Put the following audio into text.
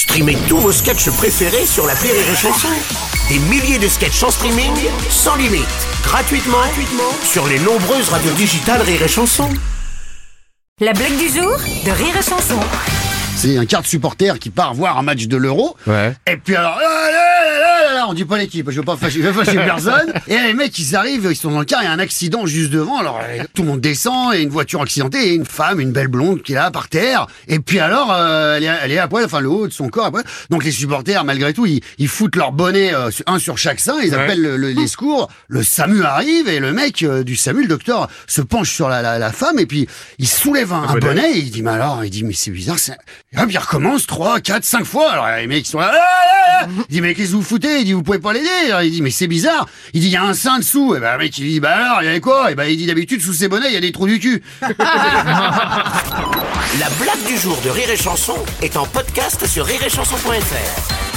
Streamez tous vos sketchs préférés sur la Rire et Chanson. Des milliers de sketchs en streaming, sans limite, gratuitement, gratuitement sur les nombreuses radios digitales Rire et Chanson. La blague du jour de Rire et Chanson. C'est un quart de supporter qui part voir un match de l'Euro. Ouais. Et puis alors, là, là, là, on dit pas l'équipe, je veux pas fâcher, je veux fâcher personne. Et les mecs, ils arrivent, ils sont dans le car, il y a un accident juste devant. Alors euh, tout le monde descend, et une voiture accidentée, et une femme, une belle blonde qui est là par terre. Et puis alors, euh, elle, est, elle est à poil, enfin le haut de son corps à poil. Donc les supporters, malgré tout, ils, ils foutent leur bonnet euh, un sur chaque sein, ils appellent le- le- les secours. Le SAMU arrive et le mec euh, du SAMU, le docteur, se penche sur la, la, la femme et puis il soulève un, un bonnet. bonnet. Et il dit mais alors, il dit mais c'est bizarre. c'est- Et hop, il recommence trois, quatre, cinq fois. Alors les mecs ils sont là. Il dit mais qu'est-ce que vous foutez? Il dit vous pouvez pas l'aider. Il dit mais c'est bizarre. Il dit il y a un sein dessous. Et ben le mec il dit bah alors il y avait quoi? Et ben il dit d'habitude sous ces bonnets il y a des trous du cul. La blague du jour de Rire et Chanson est en podcast sur rireetchanson.fr.